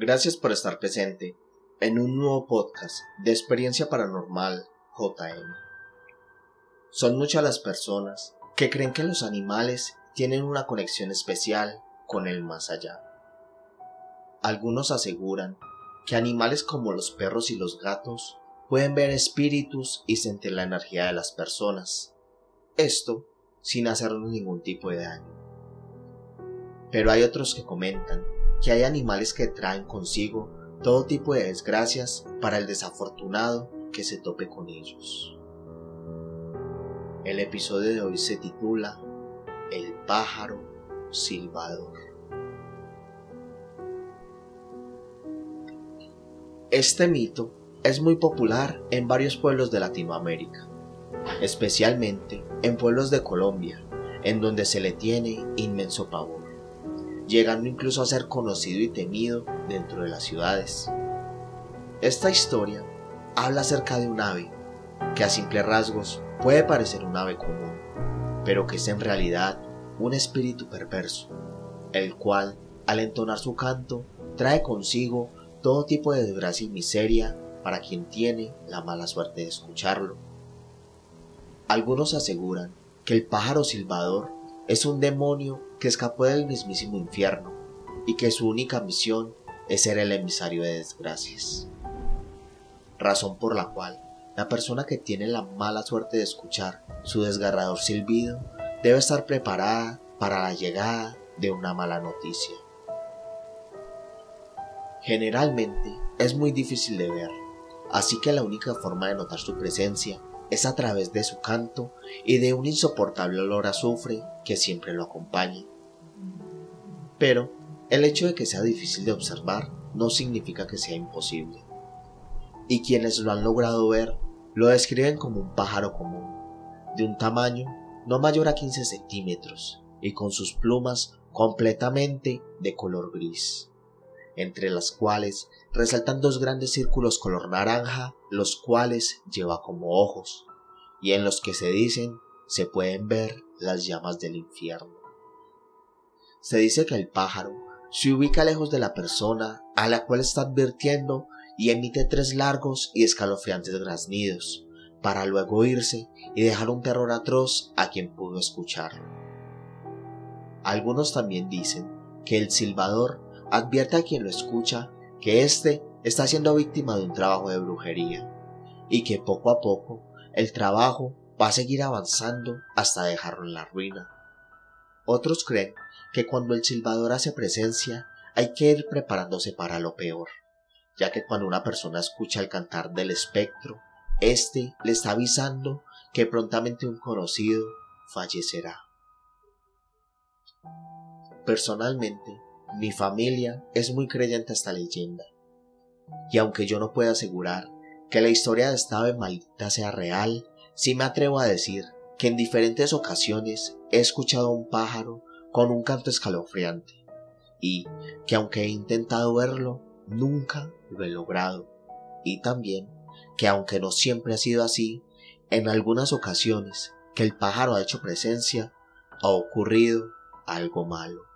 Gracias por estar presente en un nuevo podcast de experiencia paranormal JM. Son muchas las personas que creen que los animales tienen una conexión especial con el más allá. Algunos aseguran que animales como los perros y los gatos pueden ver espíritus y sentir la energía de las personas. Esto sin hacernos ningún tipo de daño. Pero hay otros que comentan que hay animales que traen consigo todo tipo de desgracias para el desafortunado que se tope con ellos. El episodio de hoy se titula El pájaro silbador. Este mito es muy popular en varios pueblos de Latinoamérica, especialmente en pueblos de Colombia, en donde se le tiene inmenso pavor, llegando incluso a ser conocido y temido dentro de las ciudades. Esta historia habla acerca de un ave que a simples rasgos puede parecer un ave común, pero que es en realidad un espíritu perverso, el cual, al entonar su canto, trae consigo todo tipo de desgracia y miseria para quien tiene la mala suerte de escucharlo. Algunos aseguran que el pájaro silbador es un demonio que escapó del mismísimo infierno y que su única misión es ser el emisario de desgracias. Razón por la cual la persona que tiene la mala suerte de escuchar su desgarrador silbido debe estar preparada para la llegada de una mala noticia. Generalmente es muy difícil de ver, así que la única forma de notar su presencia es a través de su canto y de un insoportable olor a azufre que siempre lo acompaña. Pero el hecho de que sea difícil de observar no significa que sea imposible. Y quienes lo han logrado ver lo describen como un pájaro común, de un tamaño no mayor a 15 centímetros y con sus plumas completamente de color gris, entre las cuales resaltan dos grandes círculos color naranja, los cuales lleva como ojos, y en los que se dicen se pueden ver las llamas del infierno. Se dice que el pájaro se ubica lejos de la persona a la cual está advirtiendo y emite tres largos y escalofriantes graznidos, para luego irse y dejar un terror atroz a quien pudo escucharlo. Algunos también dicen que el silbador advierte a quien lo escucha que éste está siendo víctima de un trabajo de brujería y que poco a poco el trabajo va a seguir avanzando hasta dejarlo en la ruina. Otros creen que cuando el silbador hace presencia hay que ir preparándose para lo peor, ya que cuando una persona escucha el cantar del espectro, éste le está avisando que prontamente un conocido fallecerá. Personalmente, mi familia es muy creyente a esta leyenda, y aunque yo no puedo asegurar que la historia de esta ave maldita sea real, sí me atrevo a decir que en diferentes ocasiones he escuchado a un pájaro con un canto escalofriante, y que aunque he intentado verlo, nunca lo he logrado, y también que aunque no siempre ha sido así, en algunas ocasiones que el pájaro ha hecho presencia, ha ocurrido algo malo.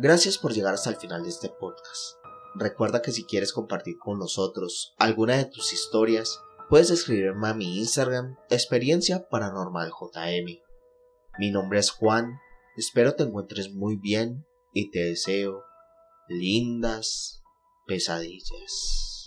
Gracias por llegar hasta el final de este podcast. Recuerda que si quieres compartir con nosotros alguna de tus historias, puedes escribirme a mi Instagram Experiencia Paranormal JM. Mi nombre es Juan, espero te encuentres muy bien y te deseo lindas pesadillas.